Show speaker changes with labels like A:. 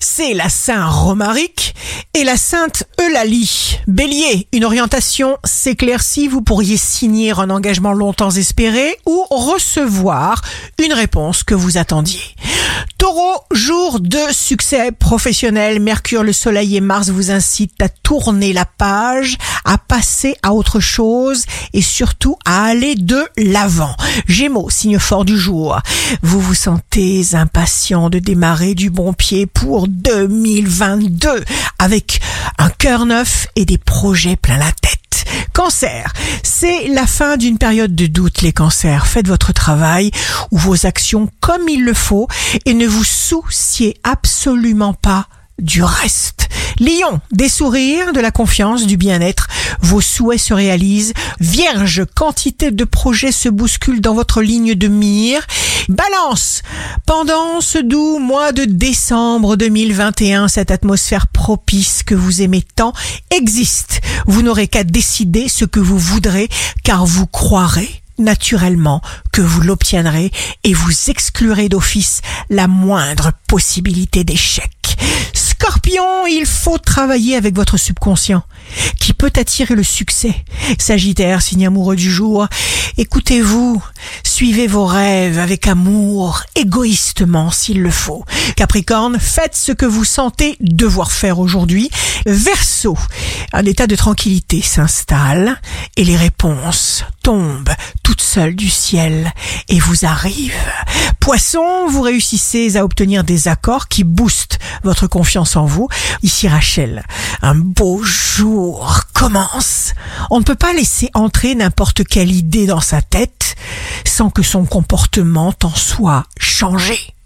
A: c'est la Saint Romaric et la Sainte Eulalie. Bélier, une orientation s'éclaircit, vous pourriez signer un engagement longtemps espéré ou recevoir une réponse que vous attendiez. Taureau, jour de succès professionnel, Mercure, le Soleil et Mars vous incitent à tourner la page, à passer à autre chose et surtout à aller de l'avant. Gémeaux, signe fort du jour, vous vous sentez impatient de démarrer du bon pied pour 2022 avec un cœur neuf et des projets plein la tête. Cancer, c'est la fin d'une période de doute les cancers. Faites votre travail ou vos actions comme il le faut et ne vous souciez absolument pas du reste. Lion, des sourires, de la confiance, du bien-être, vos souhaits se réalisent. Vierge, quantité de projets se bousculent dans votre ligne de mire. Balance, pendant ce doux mois de décembre 2021, cette atmosphère propice que vous aimez tant existe. Vous n'aurez qu'à décider ce que vous voudrez car vous croirez naturellement que vous l'obtiendrez et vous exclurez d'office la moindre possibilité d'échec. Scorpion, il faut travailler avec votre subconscient, qui peut attirer le succès. Sagittaire, signe amoureux du jour, écoutez-vous, suivez vos rêves avec amour, égoïstement s'il le faut. Capricorne, faites ce que vous sentez devoir faire aujourd'hui. Verseau, un état de tranquillité s'installe et les réponses tombent toutes seules du ciel et vous arrivent. Poisson, vous réussissez à obtenir des accords qui boostent votre confiance en vous. Ici Rachel, un beau jour commence. On ne peut pas laisser entrer n'importe quelle idée dans sa tête sans que son comportement en soit changé.